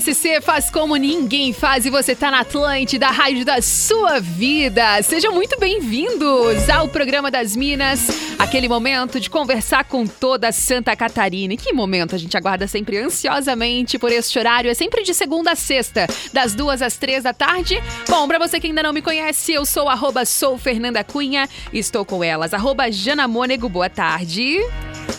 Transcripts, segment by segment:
SC faz como ninguém faz e você tá na Atlântida, a rádio da sua vida. Sejam muito bem-vindos ao programa das Minas, aquele momento de conversar com toda Santa Catarina. E que momento a gente aguarda sempre ansiosamente por este horário, é sempre de segunda a sexta, das duas às três da tarde. Bom, pra você que ainda não me conhece, eu sou arroba sou Fernanda Cunha, estou com elas, arroba Jana Mônego, boa tarde.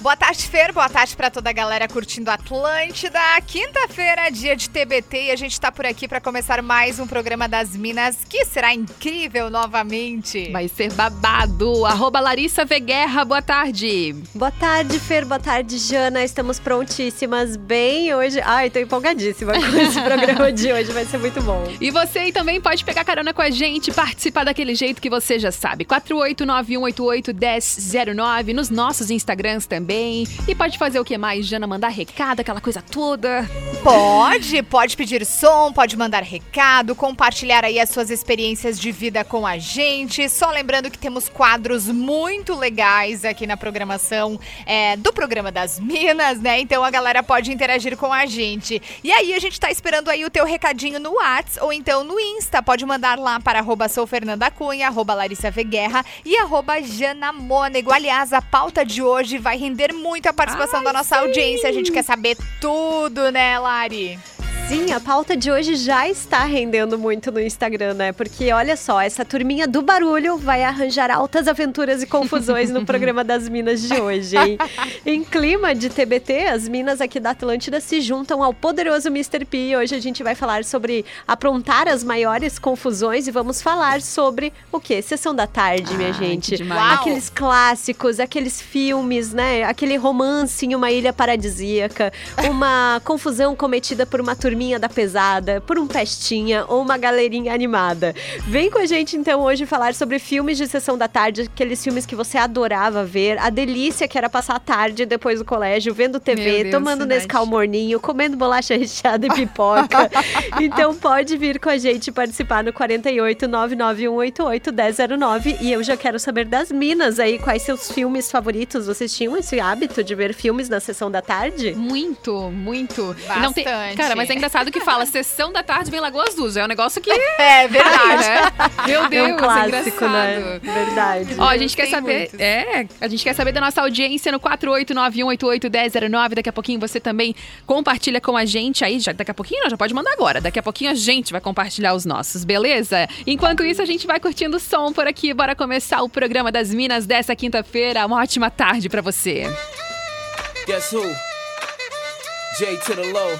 Boa tarde, Fer. Boa tarde para toda a galera curtindo Atlântida. Quinta-feira, dia de TBT, e a gente tá por aqui para começar mais um programa das Minas, que será incrível novamente. Vai ser babado. Arroba Larissa V. Guerra, boa tarde. Boa tarde, Fer. Boa tarde, Jana. Estamos prontíssimas bem hoje. Ai, tô empolgadíssima com esse programa de hoje. Vai ser muito bom. E você aí também pode pegar carona com a gente, participar daquele jeito que você já sabe. 4891881009 nos nossos Instagrams também. E pode fazer o que mais, Jana? Mandar recado, aquela coisa toda. Pode, pode pedir som, pode mandar recado, compartilhar aí as suas experiências de vida com a gente. Só lembrando que temos quadros muito legais aqui na programação é, do programa das Minas, né? Então a galera pode interagir com a gente. E aí a gente tá esperando aí o teu recadinho no Whats ou então no Insta. Pode mandar lá para arroba sou Fernanda Cunha, arroba Larissa v. Guerra e arroba Jana Mônego. Aliás, a pauta de hoje vai render muito a participação Ai, da nossa sim. audiência. A gente quer saber tudo, né, Lari? Sim, a pauta de hoje já está rendendo muito no Instagram, né? Porque olha só, essa turminha do barulho vai arranjar altas aventuras e confusões no programa das Minas de hoje, hein? em clima de TBT, as minas aqui da Atlântida se juntam ao poderoso Mr. P. Hoje a gente vai falar sobre aprontar as maiores confusões e vamos falar sobre o quê? Sessão da tarde, minha Ai, gente. Aqueles clássicos, aqueles filmes, né? Aquele romance em uma ilha paradisíaca, uma confusão cometida por uma turminha da pesada, por um pestinha ou uma galerinha animada. Vem com a gente então hoje falar sobre filmes de sessão da tarde, aqueles filmes que você adorava ver, a delícia que era passar a tarde depois do colégio, vendo TV, Deus, tomando. Nescau morninho, comendo bolacha recheada e pipoca. então pode vir com a gente participar no 48 99188 1009 e eu já quero saber das minas aí, quais seus filmes favoritos? Vocês tinham esse hábito de ver filmes na sessão da tarde? Muito, muito. E Não tem... Bastante. Cara, mas é engraçado que fala sessão da tarde vem Lagoas Azul. É um negócio que. É verdade. né? Meu Deus, é um clássico, engraçado. né? Verdade. Ó, a gente quer saber. muitos. É, a gente quer saber da nossa audiência no 48918811009. Daqui a pouquinho você também compartilha com a gente aí. Já, daqui a pouquinho, não, já pode mandar agora. Daqui a pouquinho a gente vai compartilhar os nossos, beleza? Enquanto isso, a gente vai curtindo o som por aqui. Bora começar o programa das Minas dessa quinta-feira. Uma ótima tarde pra você. Guess who? J to the low,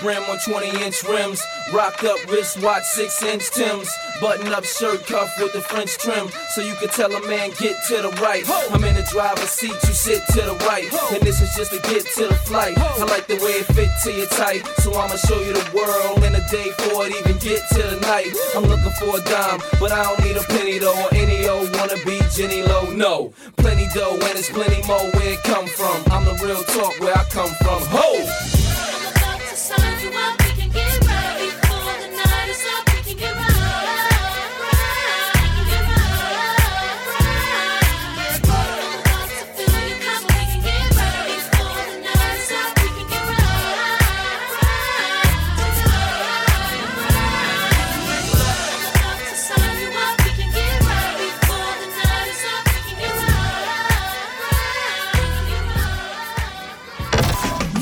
brim on 20 inch rims. Rocked up wristwatch, 6 inch Tim's. Button up shirt cuff with the French trim. So you can tell a man, get to the right. I'm in the driver's seat, you sit to the right. And this is just to get to the flight. I like the way it fit to your type. So I'ma show you the world in a day before it even get to the night. I'm looking for a dime, but I don't need a penny though. Or any old wannabe Jenny Low. No, plenty dough, and it's plenty more where it come from. I'm the real talk where I come from. Ho!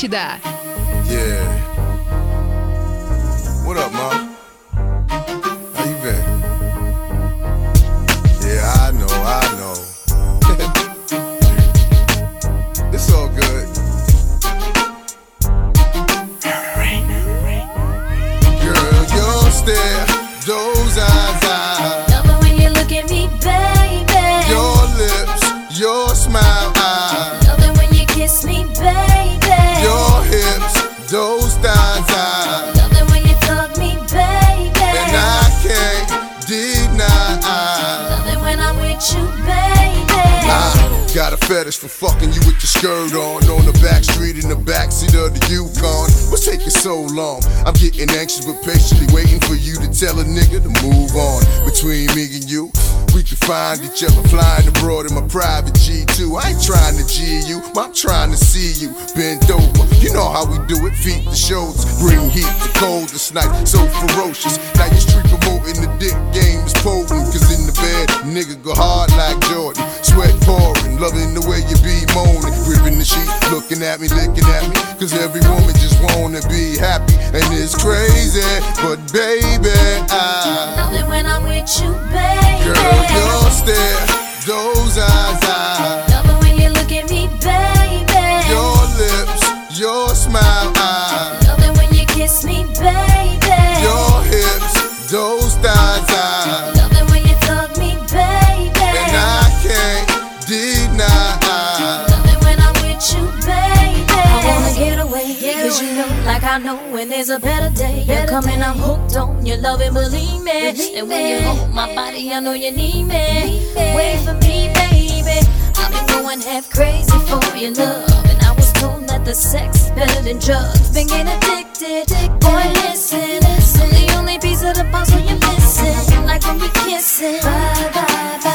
Atlântida. Other flying abroad in my private G2. I ain't trying to G you, I'm trying to see you bend over. You know how we do it, feet to shoulders, bring heat to cold this night, so ferocious. Now you street promoting the dick game is potent, cause in the bed, nigga go hard like Jordan. Sweat pouring, loving the way you be moaning, gripping the sheet, looking at me, licking at me, cause every woman just wanna be happy, and it's crazy, but baby, I. Love it when I'm with you, baby. Girl, your those eyes, eyes. I know when there's a better day. You're coming, I'm hooked on your love and believe me. And when you hold my body, I know you need me. Wait for me, baby. I've been going half crazy for your love. And I was told that the sex is better than drugs. Been getting addicted. Boy, listen, I'm the only piece of the puzzle you're missing. Like when we kissing. Bye, bye, bye.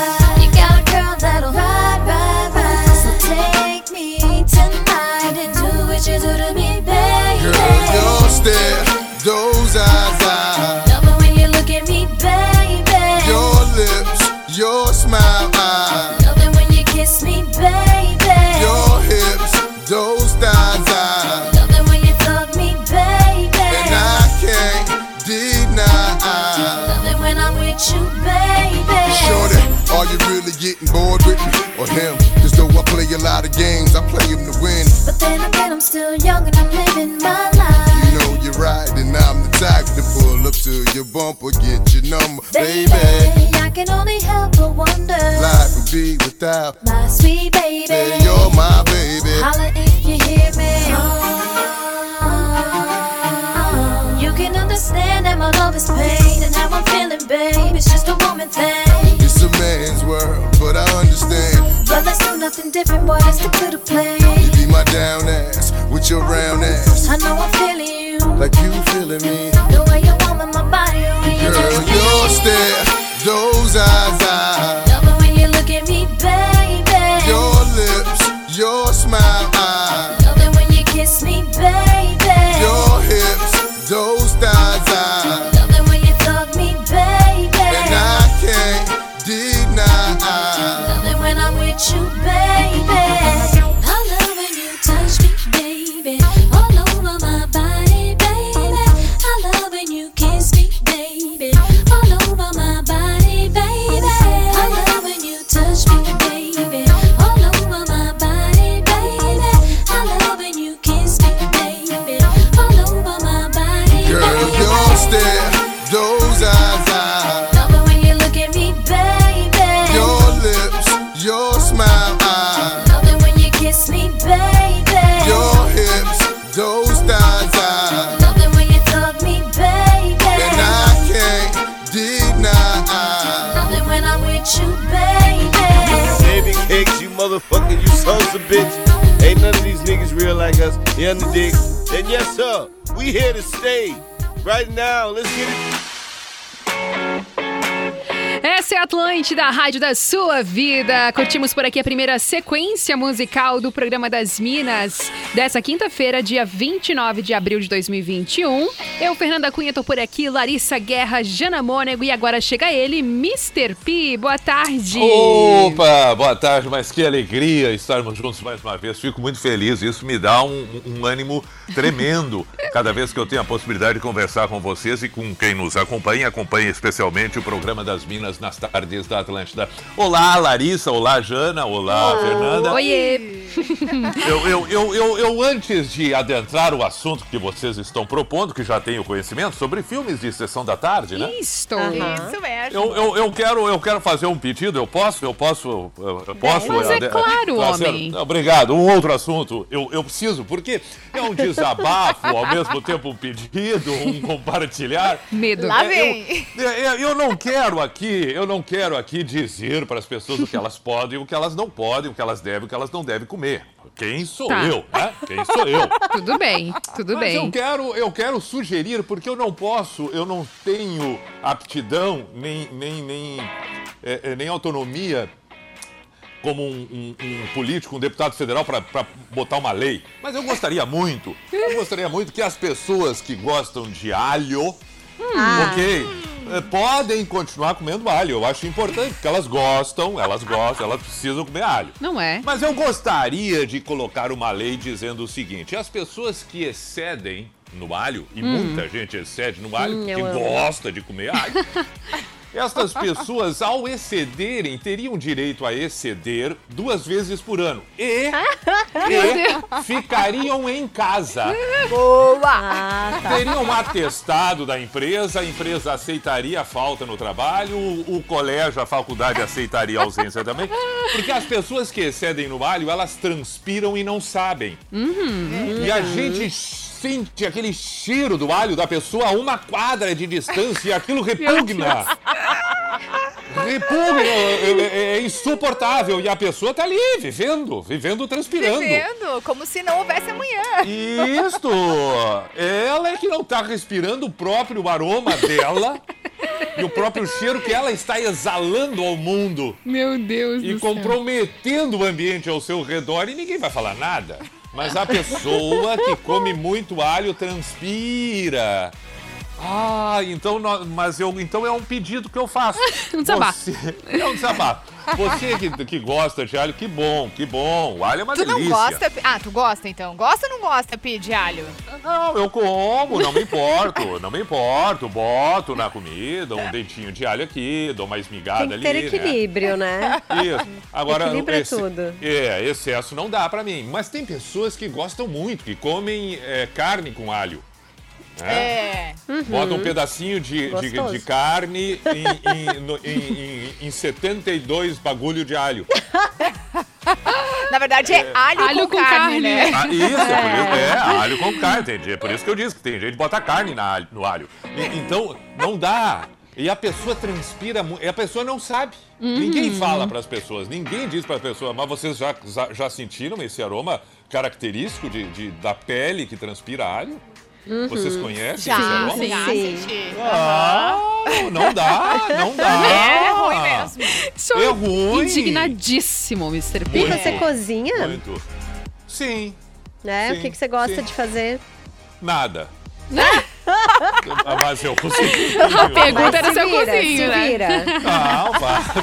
Games, I play him to win. But then again, I'm still young and I'm living my life. You know you're right, and I'm the type to pull up to your bumper, get your number, Baby, baby. I can only help but wonder. Life would be without, My sweet baby. say you're my baby. Holla But let's do nothing different, boy. To the plan. You be my down ass with your round ass, I know I'm feeling you. like you feeling me. The way you warm in my body, Girl, touch me. Right now, let's get Atlântida, a rádio da sua vida. Curtimos por aqui a primeira sequência musical do programa das Minas dessa quinta-feira, dia 29 de abril de 2021. Eu, Fernanda Cunha, tô por aqui, Larissa Guerra, Jana Mônego e agora chega ele, Mr. P. Boa tarde. Opa, boa tarde, mas que alegria estarmos juntos mais uma vez. Fico muito feliz, isso me dá um, um ânimo tremendo cada vez que eu tenho a possibilidade de conversar com vocês e com quem nos acompanha, acompanha especialmente o programa das Minas nas tardes da Atlântida. Olá, Larissa, olá, Jana, olá, Fernanda. Oiê. Eu, eu, eu, eu, eu, antes de adentrar o assunto que vocês estão propondo, que já tenho conhecimento sobre filmes de sessão da tarde, né? Isto. Isso mesmo. Eu, eu, eu, quero, eu quero fazer um pedido, eu posso? Eu posso? Eu, eu posso? Mas é Ade- claro, certo. homem. Obrigado. Um outro assunto, eu, eu preciso, porque é um desabafo, ao mesmo tempo um pedido, um compartilhar. Medo. Lá É, vem. Eu, é, eu não quero aqui, eu não quero aqui dizer para as pessoas o que elas podem, o que elas não podem, o que elas devem, o que elas não devem comer. Quem sou Tá. eu, né? Quem sou eu? Tudo bem, tudo Mas bem. eu quero, eu quero sugerir, porque eu não posso, eu não tenho aptidão, nem, nem, nem, é, é, nem autonomia como um, um- um político, um deputado federal para botar uma lei. Mas eu gostaria muito, eu gostaria muito que as pessoas que gostam de alho, ok, é, podem continuar comendo alho. Eu acho importante, porque elas gostam, elas gostam, elas precisam comer alho. Não é? Mas eu gostaria de colocar uma lei dizendo o seguinte: as pessoas que excedem no alho, e muita gente excede no alho, Hum, porque gosta de comer alho. Estas pessoas, ao excederem, teriam direito a exceder duas vezes por ano. E, e ficariam em casa. Boa! Ah, tá. Teriam um atestado da empresa, a empresa aceitaria a falta no trabalho, o, o colégio, a faculdade aceitaria a ausência também. Porque as pessoas que excedem no alho, elas transpiram e não sabem. E a gente sente aquele cheiro do alho da pessoa a uma quadra de distância e aquilo repugna. Repugna, é, é- é insuportável. E a pessoa tá ali, vivendo, vivendo, transpirando. Vivendo, como se não houvesse amanhã. Isto! Ela é que não está respirando o próprio aroma dela e o próprio cheiro que ela está exalando ao mundo Meu Deus e do céu. comprometendo o ambiente ao seu redor e ninguém vai falar nada. Mas a pessoa que come muito alho transpira. Ah, então, mas eu, então é um pedido que eu faço. Um desabafo. Você- é um desabafo. Você que, que gosta de alho, que bom, que bom. O alho é uma Tu não delícia. gosta? Ah, tu gosta então? Gosta ou não gosta, Pi, de alho? Não, eu como, não me importo, não me importo. Boto na comida um dentinho de alho aqui, dou uma esmigada Tem que ali. ter equilíbrio, né? Né? Isso. Agora, Equilibra tudo. É, excesso não dá pra mim. Mas tem pessoas que gostam muito, que comem é, carne com alho. Né? É. Bota um pedacinho de, de, de carne em, em, no- em, em, em 72 bagulho de alho. Na verdade é, alho, Alho com, com carne, carne. né? Ah, isso, é. Por isso, é, alho com carne. Entendi. É por isso que eu disse que tem gente que bota carne na no alho. E- então, não dá. E a pessoa transpira muito. E a pessoa não sabe. Ninguém fala para as pessoas, ninguém diz para a pessoa, mas vocês já, já, já sentiram esse aroma característico de, de- da pele que transpira alho? Vocês conhecem Já, sim. Sim. não dá, não dá. É ruim mesmo. Sou É ruim. indignadíssimo, Mr. P. E você cozinha, Muito. Sim, né? Sim, o que, que você gosta sim. de fazer? nada. Ah, mas eu consigo. A pergunta era se eu cozinho, né? vira. Não,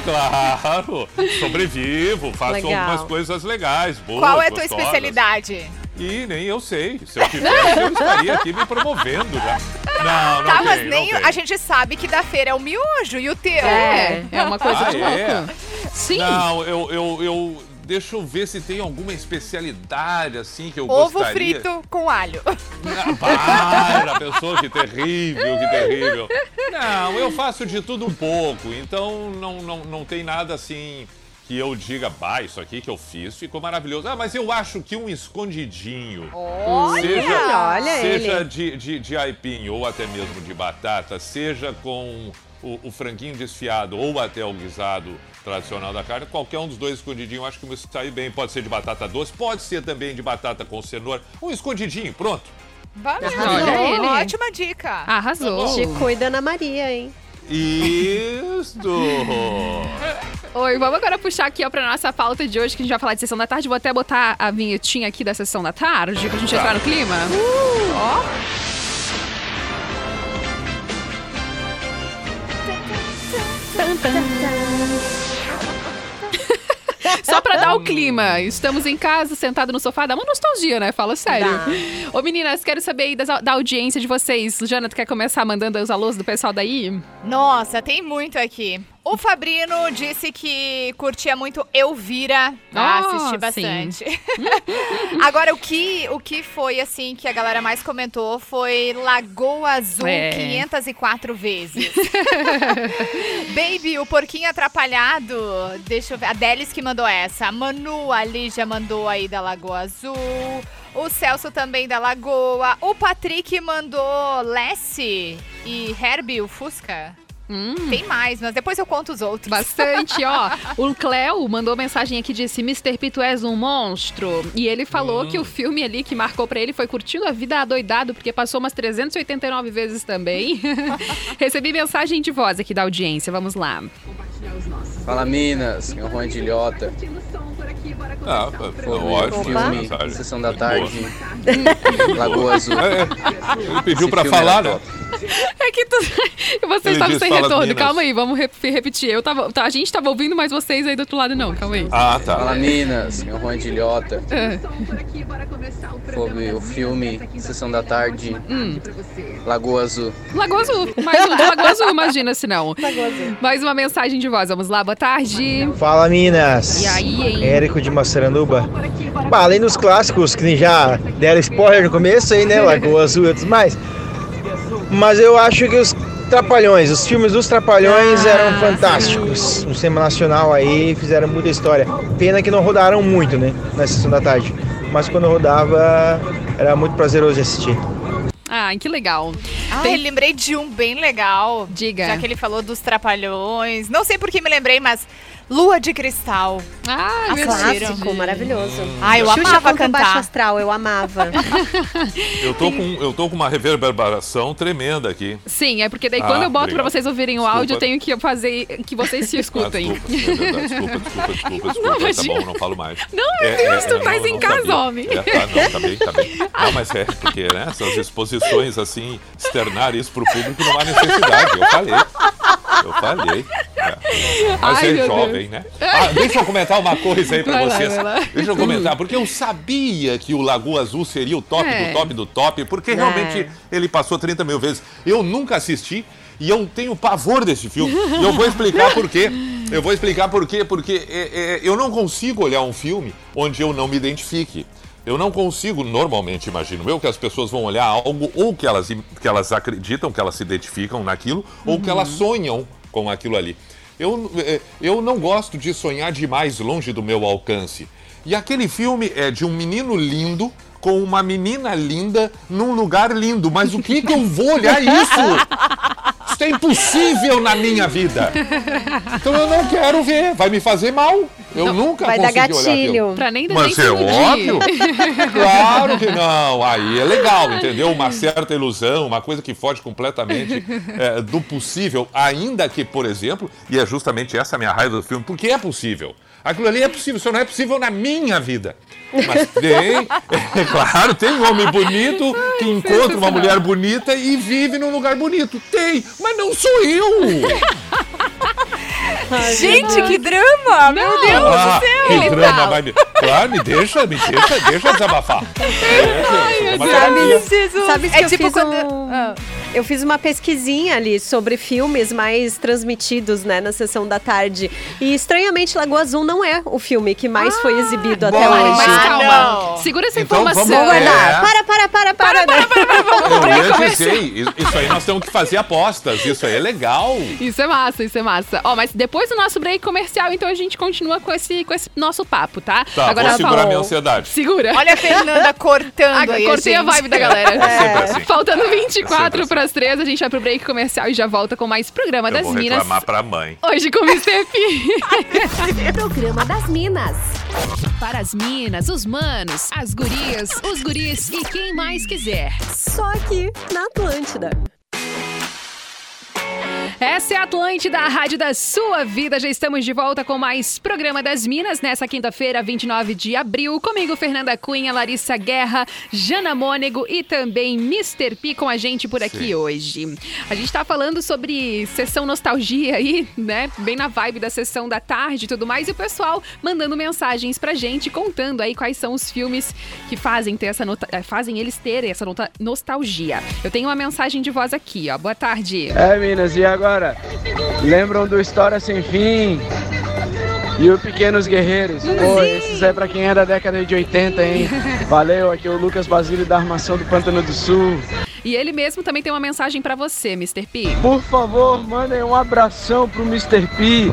claro. Sobrevivo, faço Legal. algumas coisas legais, boas. Qual é a tua gostosas. especialidade? Ih, nem eu sei. Se eu tivesse, eu estaria aqui me promovendo já. Não, não Tá, tem, mas nem tem. a gente sabe que da feira é o miojo e o teu. É, é uma coisa Ah, de é? louco. Sim. Não, eu, eu, eu... Deixa eu ver se tem alguma especialidade, assim, que eu Ovo gostaria. frito com alho. Ah, Para, pessoa, que terrível, que terrível. Não, eu faço de tudo um pouco, então não, não, não tem nada assim que eu diga, bah, isso aqui que eu fiz ficou maravilhoso. Ah, mas eu acho que um escondidinho, Olha! seja, olha seja ele. de, de, de aipim ou até mesmo de batata, seja com o, o franguinho desfiado ou até o guisado tradicional da carne, qualquer um dos dois escondidinhos eu acho que me sai bem. Pode ser de batata doce, pode ser também de batata com cenoura. Um escondidinho, pronto. Valeu. Ele. Ótima dica. Arrasou. Tá Te cuida Ana Maria, hein? Isto! Oi, vamos agora puxar aqui ó, pra nossa pauta de hoje, que a gente vai falar de sessão da tarde. Vou até botar a vinhetinha aqui da sessão da tarde, pra gente Tá. entrar no clima. Só pra dar o clima. Estamos em casa, sentado no sofá. Dá uma nostalgia, né? Fala sério. Ô, meninas, quero saber aí das- da audiência de vocês. Jana, tu quer começar mandando os alôs do pessoal daí? Nossa, tem muito aqui. O Fabrino disse que curtia muito Elvira. Ah, assisti sim. bastante. Agora, o que, o que foi, assim, que a galera mais comentou foi Lagoa Azul É. 504 vezes. Baby, o porquinho atrapalhado. Deixa eu ver. A Delis que mandou essa. A Manu ali já mandou aí da Lagoa Azul. O Celso também da Lagoa. O Patrick mandou Lessie e Herbie, o Fusca. Tem mais, mas depois eu conto os outros. Bastante, ó. O Cleo mandou mensagem aqui disse: Mr. P, tu és um monstro. E ele falou que o filme ali que marcou pra ele foi Curtindo a Vida Adoidado, porque passou umas 389 vezes também. Recebi mensagem de voz aqui da audiência. Vamos lá. Fala Minas, meu Juan de Ilhota. Ah, Foi ótimo filme, mensagem. Sessão da tarde, Lagoa Azul. É, é. Ele pediu Esse pra filme falar, né? É que tu... você Ele estava disse, sem "Fala, retorno. Minas." Calma aí, vamos rep- repetir. Eu tava, tá, a gente tava ouvindo, mas vocês aí do outro lado não. Calma aí. Ah, Fala tá. Minas, meu Juan de Ilhota. É. Foi o filme, Sessão da tarde, Hum. Lagoa Azul. Lagoa Azul. Mais um Lagoa Azul, imagina se não. Mais uma mensagem de voz. Vamos lá, boa tarde. Fala Minas! E aí, hein? Érico de Massaranduba. Bah, além dos clássicos que já deram spoiler no começo aí, né? Lagoa Azul e outros mais. Mas eu acho que os Trapalhões, os filmes dos Trapalhões Ah, eram fantásticos. No cinema nacional aí fizeram muita história. Pena que não rodaram muito, né? Na sessão da tarde. Mas quando rodava era muito prazeroso de assistir. Ah, que legal. Ai, lembrei de um bem legal. Diga. Já que ele falou dos trapalhões. Não sei por que me lembrei, mas Lua de Cristal. Ah, meu Assistiram? Clássico, maravilhoso. Ah, eu Xuxa amava contra o Baixo cantar. Astral, eu amava. Eu tô, com, eu tô com uma reverberação tremenda aqui. Sim, é porque daí Ah, quando eu boto pra obrigado. vocês ouvirem o Desculpa. áudio, eu tenho que fazer que vocês se Ah, escutem. desculpa, é verdade. Desculpa, desculpa, desculpa, desculpa. Não, tá imagina. bom, não falo mais. Não, meu Deus, tu faz não, em casa, sabia. homem. É, tá, não, tá bem, tá bem. Não, mas é porque, né, essas exposições, assim, externar isso pro público não há necessidade. Eu falei. Eu falei. É. Mas Ai, é meu né? Ah, deixa eu comentar uma coisa aí lá, vocês. vai lá. Deixa eu comentar, porque eu sabia que o Lagoa Azul seria o top É. do top do top, porque realmente ele passou 30 mil vezes. Eu nunca assisti e eu tenho pavor desse filme. E eu vou explicar por quê. Eu vou explicar por quê, porque é, é, eu não consigo olhar um filme onde eu não me identifique. Eu não consigo, normalmente, imagino eu, que as pessoas vão olhar algo ou que elas, que elas acreditam, que elas se identificam naquilo, ou que elas sonham com aquilo ali. Eu, eh, eu não gosto de sonhar demais longe do meu alcance. E aquele filme é de um menino lindo com uma menina linda num lugar lindo. Mas o que, que eu vou olhar isso? É impossível na minha vida. Então eu não quero ver. Vai me fazer mal. Eu nunca Vai dar consegui olhar aquilo. gatilho. Pra nem Mas nem é óbvio. Claro que não. Aí é legal, entendeu? Uma certa ilusão, uma coisa que foge completamente é, do possível. Ainda que, por exemplo, e é justamente essa a minha raiva do filme, porque é possível. Aquilo ali é possível, só não é possível na minha vida. Mas tem, é claro, tem um homem bonito que encontra uma mulher bonita e vive num lugar bonito. Tem, mas não sou eu. Gente, que drama! Meu Deus Ah, do céu! que Ele drama, vai me... Claro, me deixa, me deixa, deixa desabafar. Deixa, é uma Sabe. Jesus. sabe que É eu tipo fiz quando- um- Ah. Eu fiz uma pesquisinha ali sobre filmes mais transmitidos, né, na sessão da tarde. E estranhamente Lagoa Azul não é o filme que mais foi exibido até bom. hoje. Mas Ah, calma. não. Segura essa Então, informação. vamos Guardar. É. Para, para, para, para, né? Eu ia dizer, isso aí nós temos que fazer apostas, isso aí é legal. Isso é massa, isso é massa. Ó, mas depois do nosso break comercial, então a gente continua com esse, com esse nosso papo, tá? Tá, vou ela segurar falou- minha ansiedade. Segura. Olha a Fernanda cortando Ah, aí, cortei a gente. vibe da galera. É sempre assim. Faltando 24 sempre assim. para as 3, a gente vai pro break comercial e já volta com mais programa Eu das vou Minas. reclamar pra mãe. Hoje com o Mr. P. Programa das Minas. Para as minas, os manos, as gurias, os guris e quem mais quiser. Só aqui na Atlântida. Essa é a Atlântida, a rádio da sua vida. Já estamos de volta com mais programa das Minas nessa quinta-feira, 29 de abril. Comigo, Fernanda Cunha, Larissa Guerra, Jana Mônego e também Mr. P com a gente por aqui Sim. hoje. A gente tá falando sobre sessão nostalgia aí, né? Bem na vibe da sessão da tarde e tudo mais. E o pessoal mandando mensagens pra gente, contando aí quais são os filmes que fazem, ter essa nota- fazem eles terem essa nota- nostalgia. Eu tenho uma mensagem de voz aqui, ó. Boa tarde. É, Minas, e agora lembram do História Sem Fim e o Pequenos Guerreiros. Pô, esses é pra quem é da década de 80, hein? Valeu, aqui é o Lucas Basílio da Armação do Pântano do Sul. E ele mesmo também tem uma mensagem pra você, Mr. P. Por favor, mandem um abração pro Mr. P.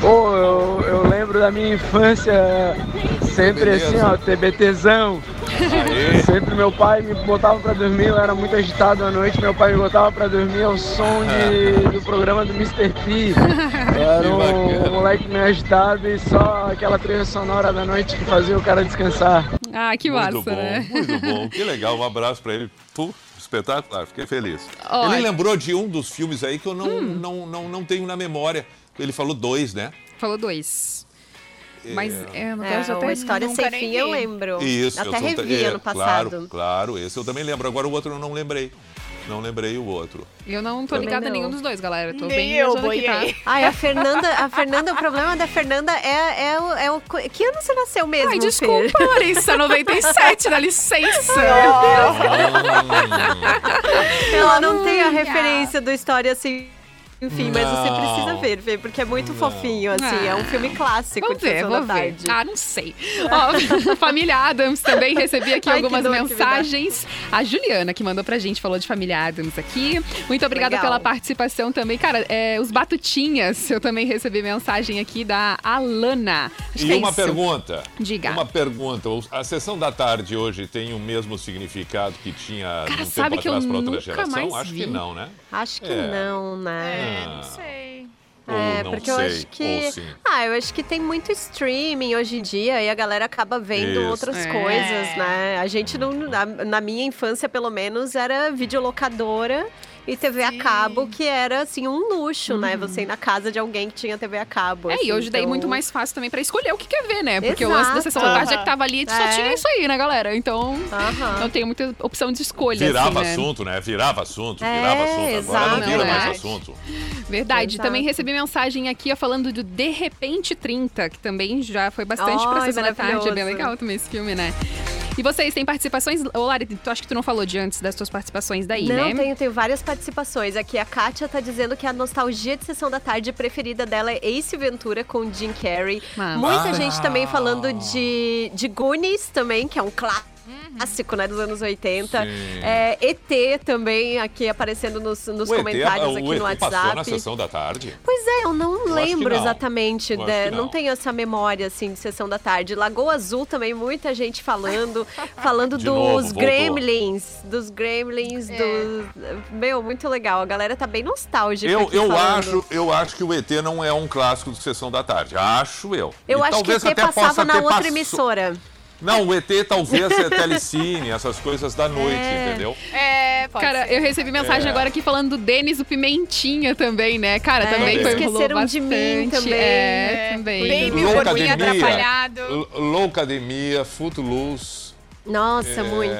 Pô, eu, eu lembro da minha infância sempre Beleza. assim, ó, TBTzão. Aê. Sempre meu pai me botava pra dormir, eu era muito agitado à noite, meu pai me botava pra dormir ao som de, do programa do Mr. P. Eu era um, bacana. moleque meio agitado e só aquela trilha sonora da noite que fazia o cara descansar. Ah, que Muito massa, bom, né? muito bom. Que legal, um abraço pra ele. Pô, espetacular, fiquei feliz. Ó, ele é- lembrou de um dos filmes aí que eu não, Hum. não, não, não tenho na memória. Ele falou dois, né? Falou dois. Mas é, no É, caso uma até história sem fim eu lembro. Isso, Até eu tô- revi é, ano passado. Claro, claro, esse eu também lembro. Agora o outro eu não lembrei. Não lembrei o outro. Eu não tô Também ligada a não. nenhum dos dois, galera. Tô Nem bem eu, viajando aqui, tá? boiei. Ai, a Fernanda, a Fernanda, o problema da Fernanda é, é, o, é o. Que ano você nasceu mesmo, Ai, Fer? desculpa, Larissa, 97, dá licença. Ela não tem a referência do História assim. Enfim, mas você precisa ver, Fê, porque é muito fofinho, assim. É um filme clássico Vamos de ver, vamos da ver. Tarde. Ah, não sei. Ó, família Adams também recebi aqui Ai, que algumas dor que me dá. mensagens. A Juliana que mandou pra gente, falou de família Adams aqui. Muito obrigada Legal. pela participação também. Cara, é, os Batutinhas, eu também recebi mensagem aqui da Alana. Acho que E é uma isso. pergunta. Diga. Uma pergunta. A sessão da tarde hoje tem o mesmo significado que tinha Cara, um sabe tempo que eu atrás para outra nunca geração? mais Acho que vi. não, né? Acho que É. não, né? É, não sei. Ou É, não porque sei, eu acho que. Ah, eu acho que tem muito streaming hoje em dia e a galera acaba vendo Isso. outras É. coisas, né? A gente não. Na, na minha infância, pelo menos, era videolocadora e TV a Sim. cabo, que era assim um luxo, né? Você ir na casa de alguém que tinha TV a cabo. É, assim, e hoje daí então- muito mais fácil também pra escolher o que quer ver, né? Porque o lance da Exato. sessão da tarde é que tava ali e só É. tinha isso aí, né, galera? Então, Aham. não tem muita opção de escolha, Virava assim, né? assunto, né? Virava assunto, É, virava assunto. Agora exato. não vira mais é. assunto. Verdade. Exato. Também recebi mensagem aqui ó, falando do De Repente 30, que também já foi bastante pra Ai, sessão da tarde. É bem legal também esse filme, né? E vocês têm participações? Ô, Lari, tu acho que tu não falou de antes das tuas participações daí, Não, né? tenho, tenho várias participações. Aqui a Kátia tá dizendo que a nostalgia de sessão da tarde preferida dela é Ace Ventura com Jim Carrey. Massa. Muita Ah. gente também falando de, de Goonies também, que é um clássico, né, dos anos 80. Sim. É, ET também aqui aparecendo nos, nos O ET, comentários o aqui no ET passou na WhatsApp. sessão da tarde? Pois é, eu não que lembro não. exatamente, Eu né? não. não. tenho essa memória assim de sessão da tarde. Lagoa Azul também muita gente falando, falando dos novo. Gremlins, dos Gremlins, dos meu, muito legal. A galera tá bem nostálgica Eu, aqui eu, falando. acho, eu acho que o ET não é um clássico de sessão da tarde. Acho eu. Eu E acho que ET até passava na outra passo- emissora. Não, o ET talvez é telecine, essas coisas da noite, É. entendeu? É, pode Cara, ser. eu recebi mensagem É. agora aqui falando do Denis, o Pimentinha também, né? Cara, É, também foi esqueceram de mim bastante. também. É, também. Bem mil porquinho atrapalhado. Loucademia, Footloose. Nossa, É, muito.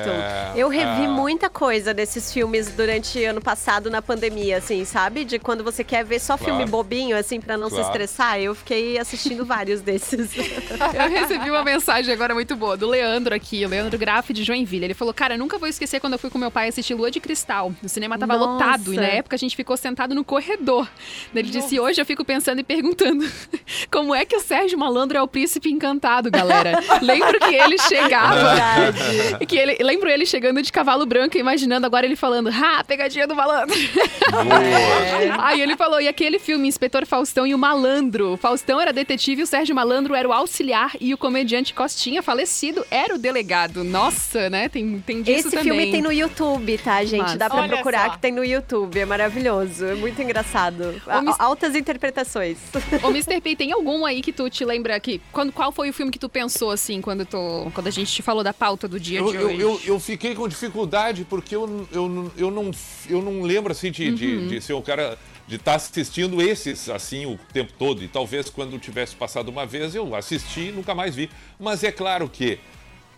Eu revi ah. muita coisa desses filmes durante ano passado na pandemia, assim, sabe? De quando você quer ver só filme Claro. bobinho, assim, pra não se Claro. estressar. Eu fiquei assistindo vários desses. Eu recebi uma mensagem agora muito boa do Leandro aqui, o Leandro Graff de Joinville. Ele falou: Cara, nunca vou esquecer quando eu fui com meu pai assistir Lua de Cristal. O cinema tava Nossa. lotado e na época a gente ficou sentado no corredor. Ele disse: Hoje eu fico pensando e perguntando como é que o Sérgio Malandro é o príncipe encantado, galera. Lembro que ele chegava. que ele, lembro ele chegando de cavalo branco e imaginando agora ele falando: Ha, pegadinha do malandro. Aí ele falou, e aquele filme, Inspetor Faustão e o Malandro. Faustão era detetive, o Sérgio Malandro era o auxiliar e o comediante Costinha, falecido, era o delegado. Nossa, né? Tem, tem disso Esse também. filme tem no YouTube, tá, gente? Massa. Dá pra Olha procurar só. que tem no YouTube. É maravilhoso. É muito engraçado. A- Mis- Altas interpretações. Ô, Mr. P, tem algum aí que tu te lembra que... Quando, qual foi o filme que tu pensou, assim, quando, tu, quando a gente te falou da pauta do dia Eu, de eu, hoje? eu, eu fiquei com dificuldade porque eu, eu, não- eu, não, eu não lembro assim de, Uhum. de, de ser um cara de estar assistindo esses assim o tempo todo. E talvez quando tivesse passado uma vez eu assisti e nunca mais vi. Mas é claro que,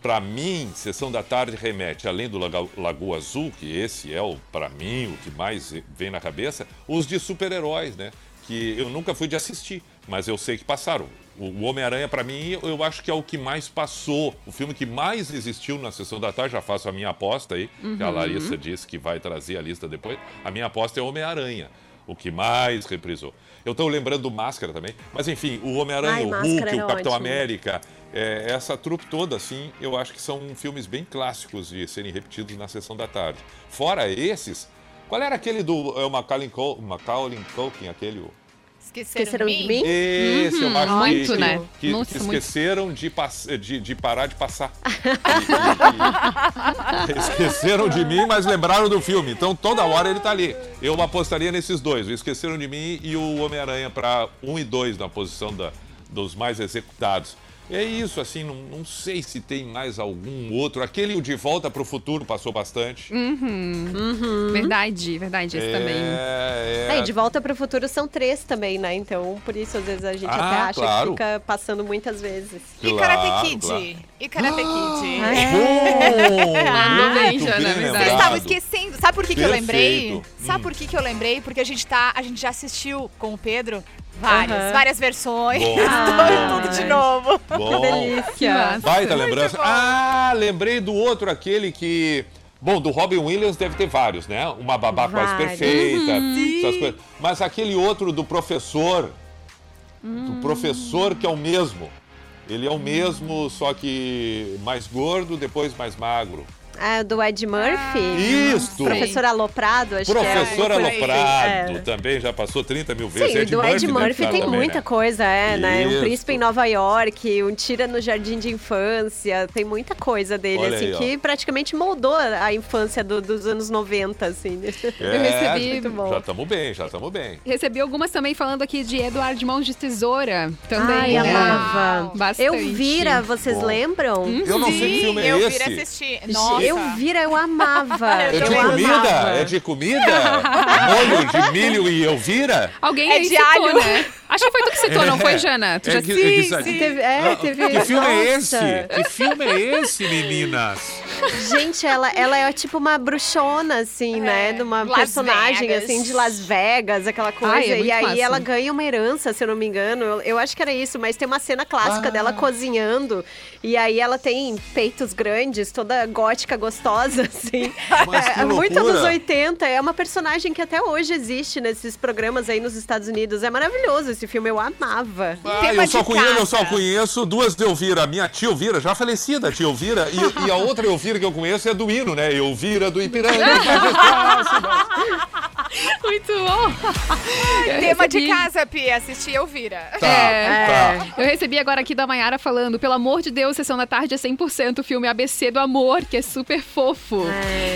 para mim, Sessão da Tarde remete, além do Laga- Lagoa Azul, que esse é, o para mim, o que mais vem na cabeça, os de super-heróis, né? Que eu nunca fui de assistir, mas eu sei que passaram. O Homem-Aranha, para mim, eu acho que é o que mais passou. O filme que mais existiu na Sessão da Tarde, já faço a minha aposta aí, que a Larissa disse que vai trazer a lista depois. A minha aposta é Homem-Aranha. o que mais reprisou. Eu estou lembrando do Máscara também, mas enfim, o Homem-Aranha, o Hulk, era o Capitão ótimo. América, é, essa trupe toda, assim, eu acho que são filmes bem clássicos de serem repetidos na sessão da tarde. Fora esses, qual era aquele do é, Macaulay Culkin, aquele... Esqueceram, Esqueceram de mim? Esse, eu Uhum, acho que- muito, que, né? que Nossa, muito. esqueceram de, pass- de, de parar de passar. E- e- e- esqueceram de mim, mas lembraram do filme. Então toda hora ele tá ali. Eu apostaria nesses dois, o Esqueceram de Mim e o Homem-Aranha para um e dois na posição da- dos mais executados. É isso, assim, não, não sei se tem mais algum outro. Aquele o De Volta para o Futuro passou bastante. Uhum. Verdade, verdade, esse também. É, É, é, e de volta pro futuro são três também, né? Então, por isso, às vezes, a gente Ah, até acha claro. que fica passando muitas vezes. E Claro, Karate Kid? claro. E Karate Kid? Lembrou bem, muito Jana, bem verdade. Vocês estavam esquecendo. Sabe por que, que eu lembrei? Perfeito. Sabe Hum. por que, que eu lembrei? Porque a gente tá. A gente já assistiu com o Pedro várias, Aham. várias versões. Bom. tudo de novo. Bom. Que massa. Baita lembrança. Ah, lembrei do outro, aquele que. Bom, do Robin Williams deve ter vários, né? Uma babá quase Vários. perfeita. Uhum. essas coisas. Mas aquele outro do professor. Hum. Do professor que é o mesmo. Ele é o mesmo, só que mais gordo, depois mais magro. Ah, do Ed Murphy. Isto! Professor Aloprado, acho que é. Professor coisa assim. Aloprado É. também já passou 30 mil vezes. Sim, do Ed Murphy deve tem estar muita também, né? coisa, é, né? Um Isso. príncipe em Nova York, um tira no jardim de infância, tem muita coisa dele, Olha assim, aí, ó. que praticamente moldou a infância do- dos anos 90, assim. É, recebi- Muito bom. Já estamos bem, já estamos bem. Recebi algumas também falando aqui de Eduardo Mãos de Tesoura. Também, Ai, né? amava. Bastante. Eu vira, vocês Bom. lembram? Eu não sei que filme é eu esse. vira assistir. Nossa. Eu vira, eu amava. É de eu comida? amava. É de comida? Molho de milho e Elvira? Alguém É de citou, alho. né? Acho que foi tu que citou, não foi, Jana? Tu É já que- é que- Sim, sim. Teve, é, Ah, teve. Que filme é esse? Que filme é esse, meninas? Gente, ela, ela é tipo uma bruxona, assim, né? De uma Las personagem, Vegas. assim, de Las Vegas, aquela coisa. Ai, é e aí massa. ela ganha uma herança, se eu não me engano. Eu, eu acho que era isso, mas tem uma cena clássica Ah. dela cozinhando. E aí ela tem peitos grandes, toda gótica, gostosa, assim. Mas que é muito anos 80. É uma personagem que até hoje existe nesses programas aí nos Estados Unidos. É maravilhoso esse filme, eu amava. Ah, eu só, conheço, eu só conheço duas de Elvira. A minha tia Elvira, já falecida tia Elvira, e, e a outra Elvira que eu conheço é do hino, né? Elvira do Ipiranga. Tema de recebi- casa, Pia. Assistir eu vira. Tá, É. tá. Eu recebi agora aqui da Mayara falando, pelo amor de Deus, Sessão da Tarde é 100% o filme ABC do Amor, que é super fofo.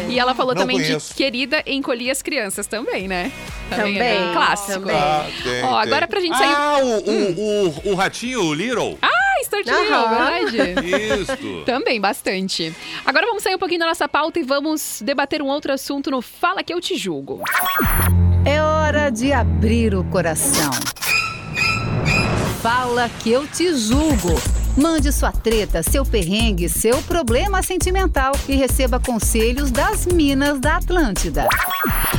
E ela falou Não também conheço. de Querida Encolhi as Crianças também, né? Também, é Também, bem clássico. também. Tá, tem, Ó, agora pra gente sair- Ah, o, o, o, o ratinho, o Little. Ah, Stuart Little, verdade. Isso. Também, bastante. Agora vamos sair um pouquinho da nossa pauta e vamos debater um outro assunto no Fala Que Eu Te Julgo. É hora de abrir o coração. Fala que eu te julgo. Mande sua treta, seu perrengue, seu problema sentimental e receba conselhos das Minas da Atlântida.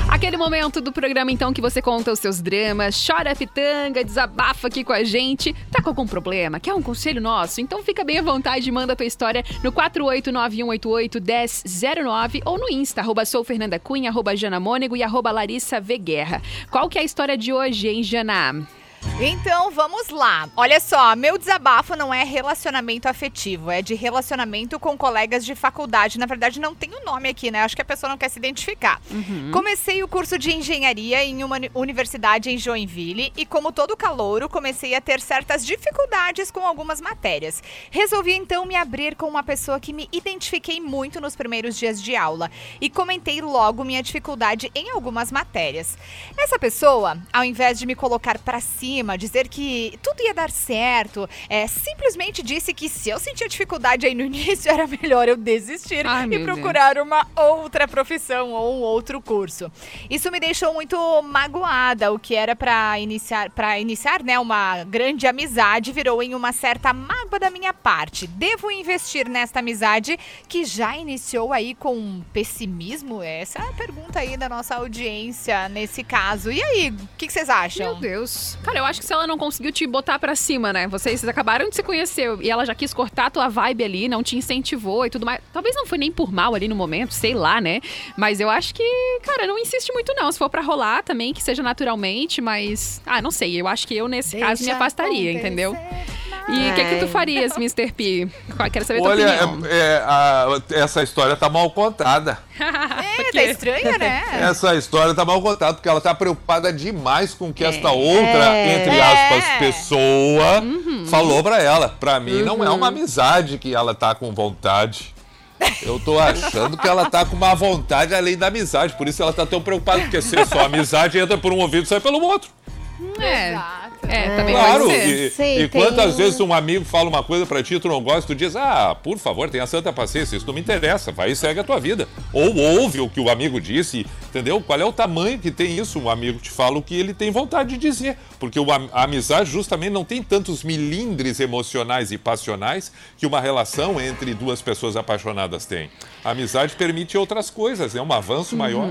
Aquele momento do programa, então, que você conta os seus dramas, chora a pitanga, desabafa aqui com a gente. Tá com algum problema? Quer um conselho nosso? Então fica bem à vontade e manda a tua história no 489-188-1009 ou no Insta, arroba sou Fernanda Cunha, arroba Jana Mônego e arroba. Qual que é a história de hoje, hein, Jana? Então, vamos lá. Olha só, meu desabafo não é relacionamento afetivo, é de relacionamento com colegas de faculdade. Na verdade, não tem o nome aqui, né? Acho que a pessoa não quer se identificar. Comecei o curso de engenharia em uma uni- universidade em Joinville e, como todo calouro, comecei a ter certas dificuldades com algumas matérias. Resolvi então me abrir com uma pessoa que me identifiquei muito nos primeiros dias de aula e comentei logo minha dificuldade em algumas matérias. Essa pessoa, ao invés de me colocar pra cima, dizer que tudo ia dar certo, é, simplesmente disse que se eu sentia dificuldade aí no início, era melhor eu desistir Ai, e procurar uma outra profissão ou um outro curso. Isso me deixou muito magoada, o que era pra iniciar, para iniciar, né, uma grande amizade virou em uma certa mágoa da minha parte. Devo investir nesta amizade que já iniciou aí com pessimismo? Essa é a pergunta aí da nossa audiência nesse caso. E aí, o que que vocês acham? Meu Deus. Cara, eu acho que se ela não conseguiu te botar pra cima, né? Vocês acabaram de se conhecer e ela já quis cortar a tua vibe ali, não te incentivou e tudo mais. Talvez não foi nem por mal ali no momento, sei lá, né? Mas eu acho que, cara, não insiste muito não. Se for pra rolar também, que seja naturalmente, mas. Ah, não sei. Eu acho que eu, nesse caso, me Deixa afastaria, entendeu? E o que, que tu farias, Mr. P? Quero saber a tua Olha, opinião. é- é, a- essa história tá mal contada. É, tá estranho, né? Essa história tá mal contada, porque ela tá preocupada demais com o que esta É. outra, entre aspas, É. pessoa Uhum. falou pra ela. Pra mim, não é uma amizade que ela tá com vontade. Eu tô achando que ela tá com uma vontade além da amizade, por isso ela tá tão preocupada, porque se é só amizade, entra por um ouvido e sai pelo outro. É, Exato. É, também Claro, pode ser. e, Sim, e tem quantas um- vezes um amigo fala uma coisa pra ti, tu não gosta, tu diz, ah, por favor, tenha santa paciência, isso não me interessa, vai e segue a tua vida. Ou ouve o que o amigo disse, entendeu? Qual é o tamanho que tem isso? Um amigo te fala o que ele tem vontade de dizer, porque a amizade justamente não tem tantos milindres emocionais e passionais que uma relação entre duas pessoas apaixonadas tem. A amizade permite outras coisas, é um avanço maior.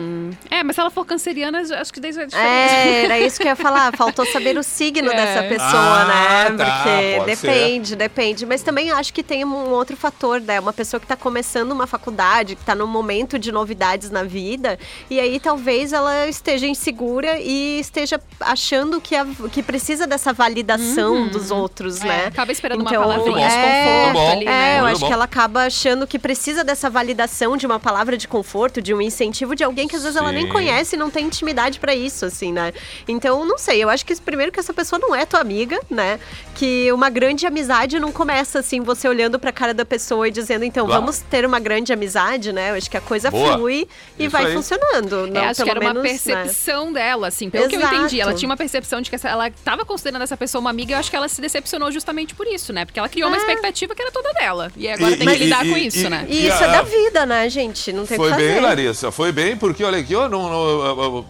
É, mas se ela for canceriana, acho que daí vai diferente. É, era isso que eu ia falar. Faltou saber o signo É. dessa pessoa, Ah, né? tá, Porque depende, depende. Mas também acho que tem um outro fator, né? Uma pessoa que tá começando uma faculdade, que tá num momento de novidades na vida, e aí talvez ela esteja insegura e esteja achando que, a- que precisa dessa validação dos outros, É, né? acaba esperando Então, uma palavrinha de é, conforto bom. ali, É, né? eu Muito acho bom. que ela acaba achando que precisa dessa validação de uma palavra de conforto, de um incentivo de alguém que às vezes ela nem Sim. conhece e não tem intimidade pra isso, assim, né? Então, não sei, eu acho que primeiro que essa pessoa não é tua amiga, né? Que uma grande amizade não começa assim, você olhando pra cara da pessoa e dizendo, então, Claro. vamos ter uma grande amizade, né? Eu acho que a coisa Boa. flui e Isso vai aí. funcionando. Não, É, acho pelo que era uma menos, né? percepção dela, assim, pelo que eu Exato. entendi. Ela tinha uma percepção de que essa- ela estava considerando essa pessoa uma amiga e eu acho que ela se decepcionou justamente por isso, né? Porque ela criou uma expectativa que era toda dela. E agora E- tem que e- lidar e- com isso, e- né? E isso a- é da vida, né, gente? Não tem Foi que fazer. bem, Larissa, foi bem, porque olha aqui, ó, não, não,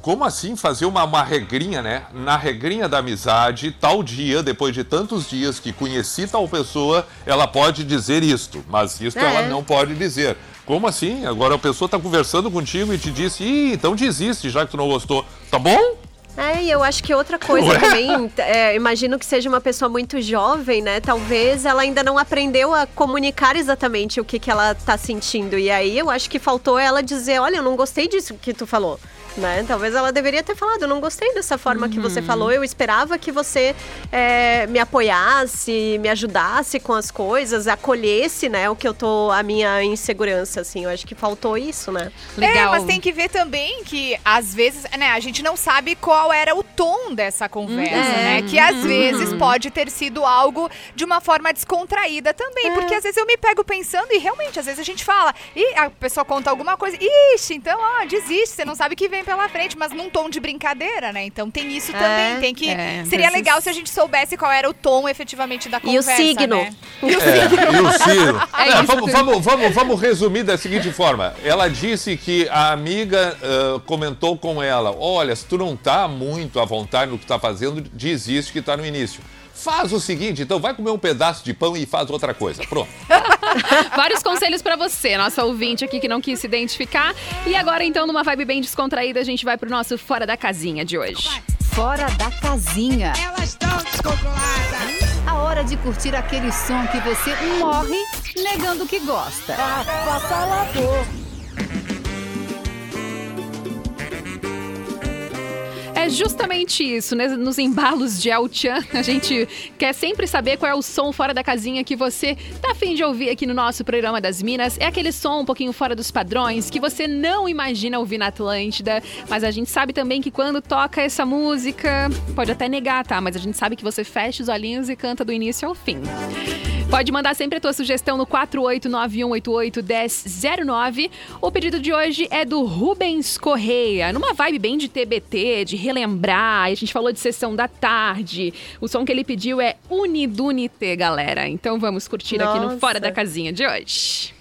como assim fazer uma, uma regrinha, né? Na regrinha da amizade, tal dia, depois de tantos dias que conheci tal pessoa, ela pode dizer isto, mas isto É. ela não pode dizer. Como assim? Agora a pessoa tá conversando contigo e te disse, Ih, então desiste, já que tu não gostou. Tá bom? É, e eu acho que outra coisa Ué? também, é, imagino que seja uma pessoa muito jovem, né? Talvez ela ainda não aprendeu a comunicar exatamente o que, que ela tá sentindo. E aí eu acho que faltou ela dizer, olha, eu não gostei disso que tu falou. Né? Talvez ela deveria ter falado, eu não gostei dessa forma que você falou, eu esperava que você é, me apoiasse, me ajudasse com as coisas, acolhesse, né, o que eu tô, a minha insegurança, assim, eu acho que faltou isso, né? Legal. É, mas tem que ver também que, às vezes, né, a gente não sabe qual era o tom dessa conversa, É. né? Que às vezes pode ter sido algo de uma forma descontraída também. Porque às vezes eu me pego pensando e realmente, às vezes a gente fala, e a pessoa conta alguma coisa, ixi, então, ó, desiste, você não sabe o que vem pela frente, mas num tom de brincadeira, né? Então tem isso também. Tem que. é, seria às legal se a gente soubesse qual era o tom efetivamente da E o conversa. signo. Né? É, e o Ciro. É É, isso. vamos, vamos, vamos, vamos resumir da seguinte forma. Ela disse que a amiga ah, comentou com ela: Olha, se tu não tá muito à vontade no que tá fazendo, desiste que tá no início. Faz o seguinte, então vai comer um pedaço de pão e faz outra coisa. Pronto. Vários conselhos pra você, nossa ouvinte aqui que não quis se identificar. E agora, então, numa vibe bem descontraída, a gente vai pro nosso Fora da Casinha de hoje. Fora da casinha. Elas estão descontroladas. A hora de curtir aquele som que você morre negando que gosta. É justamente isso, né? Nos embalos de El Chan, a gente quer sempre saber qual é o som fora da casinha que você tá afim de ouvir aqui no nosso programa das Minas. É aquele som um pouquinho fora dos padrões que você não imagina ouvir na Atlântida, mas a gente sabe também que quando toca essa música, pode até negar, tá? Mas a gente sabe que você fecha os olhinhos e canta do início ao fim. Pode mandar sempre a tua sugestão no 48918811009. O pedido de hoje é do Rubens Correia, numa vibe bem de TBT, de relembrar. A gente falou de sessão da tarde. O som que ele pediu é Unidunite, galera. Então vamos curtir aqui no Nossa. Fora da Casinha de hoje.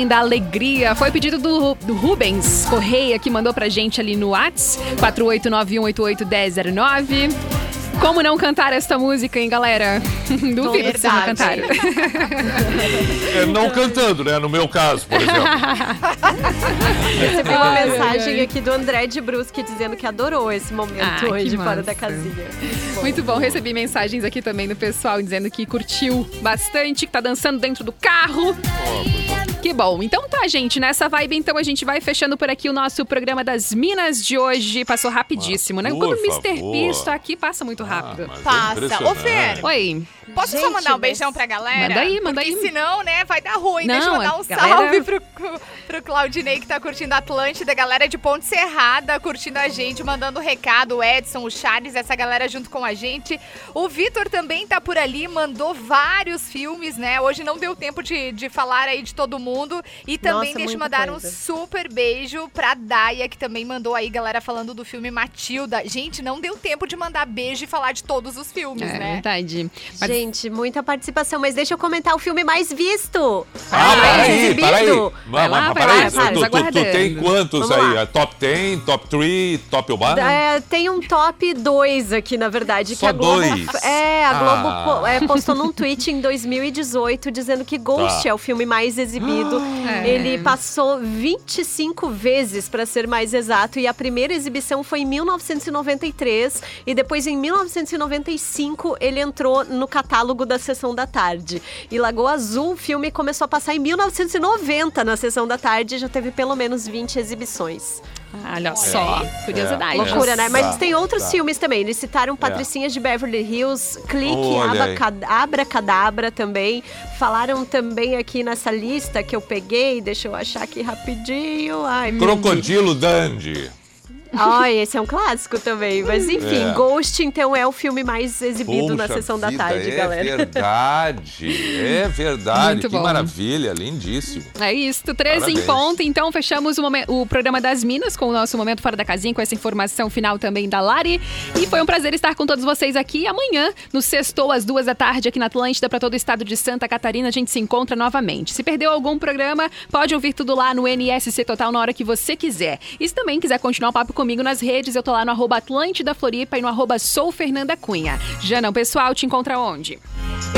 Trem da alegria. Foi pedido do, do Rubens Correia, que mandou pra gente ali no Whats, 48918811009. Como não cantar esta música, hein, galera? Duvido que vocês não cantaram. É, não cantando, né? No meu caso, por exemplo. Recebi uma mensagem ai. aqui do André de Brusque dizendo que adorou esse momento Ah, hoje fora massa. da casinha. Muito bom, recebi mensagens aqui também do pessoal dizendo que curtiu bastante, que tá dançando dentro do carro. Que bom. Então tá, gente, nessa vibe, então a gente vai fechando por aqui o nosso programa das Minas de hoje. Passou rapidíssimo, né? por Quando o Mr. P está aqui, passa muito rápido. mas é Passa. Ô, impressionante. Fer, Oi. posso só Gente, mandar um beijão pra galera? Manda aí, manda Porque aí. senão, né, vai dar ruim. Não, Deixa eu mandar a um galera- salve pro, pro Claudinei, que tá curtindo Atlântida. Galera de Ponte Serrada curtindo a gente, mandando recado. O Edson, o Charles, essa galera junto com a gente. O Vitor também tá por ali, mandou vários filmes, né? Hoje não deu tempo de, de falar aí de todo mundo. E também Nossa, deixa eu mandar coisa. um super beijo pra Daia, que também mandou aí, galera, falando do filme Matilda. Gente, não deu tempo de mandar beijo e falar de todos os filmes, É né? verdade. Mas- Gente, muita participação, mas deixa eu comentar o filme mais visto. Ah, mais exibido. Vai lá, vai lá, Carlos, tu, tu, tem quantos Vamos aí? lá. Top 10, top 3, top 1? É, tem um top 2 aqui, na verdade. Só que a Globo, dois? É, a Globo Ah. po- é, postou num tweet em 2018 dizendo que Ghost Tá. é o filme mais exibido. É. Ele passou 25 vezes, pra ser mais exato, e a primeira exibição foi em 1993 e depois em 1995 ele entrou no catálogo da Sessão da Tarde. E Lagoa Azul, o filme começou a passar em 1990 na Sessão da Tarde e já teve pelo menos 20 exibições. Olha só, curiosidade. Loucura, né? Mas Tá, tem outros tá. filmes também. Eles citaram Patricinhas de Beverly Hills, Clique, Abracadabra também. Falaram também aqui nessa lista que eu peguei. Deixa eu achar aqui rapidinho. Ai. Crocodilo Dandy. Ai, esse é um clássico também. Mas enfim, É. Ghost, então, é o filme mais exibido na Poxa sessão da vida, tarde, é galera. verdade, é verdade. Muito que bom. maravilha, lindíssimo. É isso, 13 em ponto. Então fechamos o, o programa das Minas com o nosso Momento Fora da Casinha, com essa informação final também da Lari. E foi um prazer estar com todos vocês aqui. Amanhã, no Sextou, às duas da tarde, aqui na Atlântida, para todo o estado de Santa Catarina, a gente se encontra novamente. Se perdeu algum programa, pode ouvir tudo lá no NSC Total na hora que você quiser. E se também quiser continuar o papo comigo nas redes, eu tô lá no arroba Atlântida Floripa e no arroba Sou Fernanda Cunha. Jana, o pessoal te encontra onde?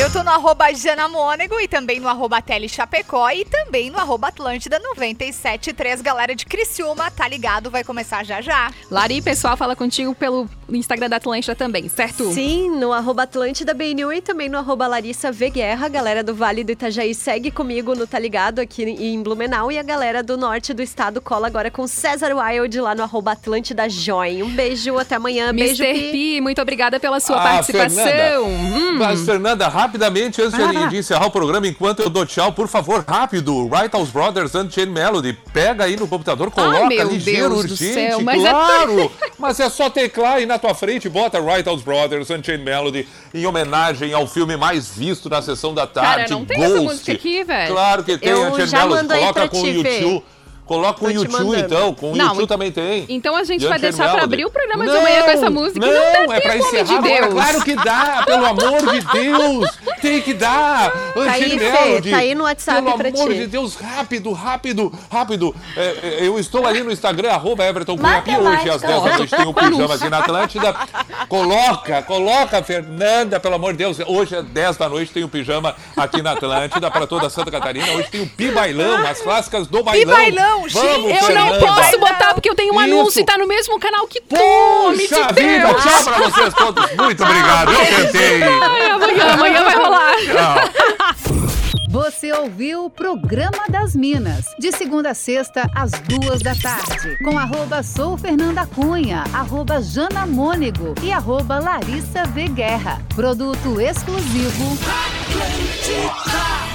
Eu tô no arroba Jana Mônego e também no arroba Tele Chapecó e também no arroba Atlântida 973. Galera de Criciúma, tá ligado? Vai começar já já. Lari, pessoal, fala contigo pelo Instagram da Atlântida também, certo? Sim, no arroba Atlântida BNU e também no arroba Larissa V Guerra. A galera do Vale do Itajaí segue comigo no Tá Ligado aqui em Blumenau. E a galera do norte do estado cola agora com César Wild lá no arroba Atlântida Join. Um beijo, até amanhã. Beijo, Mr. Pi. P, muito obrigada pela sua Ah, participação. Fernanda. Hum. Mas, Fernanda, rapidamente, antes lá, de, encerrar o programa, enquanto eu dou tchau, por favor, rápido, Right House Brothers Unchained Melody. Pega aí no computador, coloca meu ligeiro, Deus do urgente, céu, mas é claro. Mas é só teclar aí na tua frente, bota Right House Brothers Unchained Melody em homenagem ao filme mais visto na sessão da tarde, Cara, não tem Ghost. essa música aqui, velho. Claro que tem, Eu Unchained Melody. Coloca com o. YouTube. Coloca o YouTube, então. Com o YouTube também tem. Então a gente vai deixar pra abrir o programa de amanhã com essa música. Não, Não dá é pra encerrar de. Deus. Claro que dá, pelo amor de Deus. Tem que dar. aí, Unchained Fê, tá aí no WhatsApp Pelo pra amor ti. de Deus, rápido, rápido, rápido. É, é, eu estou ali no Instagram, arroba Everton Cunha Pi. Hoje às 10 da noite tem o pijama aqui na Atlântida. Coloca, coloca, Fernanda, pelo amor de Deus. Hoje às 10 da noite tem o pijama aqui na Atlântida para toda Santa Catarina. Hoje tem o Pi Bailão, as clássicas do bailão. Gente, Vamos, Eu não Fernanda. posso botar porque eu tenho um Isso. anúncio e tá no mesmo canal que tu, homem de Puxa vida, Deus. tchau pra vocês todos. Muito obrigado, eu tentei. Ai, amanhã, amanhã vai rolar. Tchau. Você ouviu o Programa das Minas, de segunda a sexta, às duas da tarde, com arroba Sou Fernanda Cunha, arroba Jana Mônego e arroba Larissa V Guerra. Produto exclusivo. Atlântica.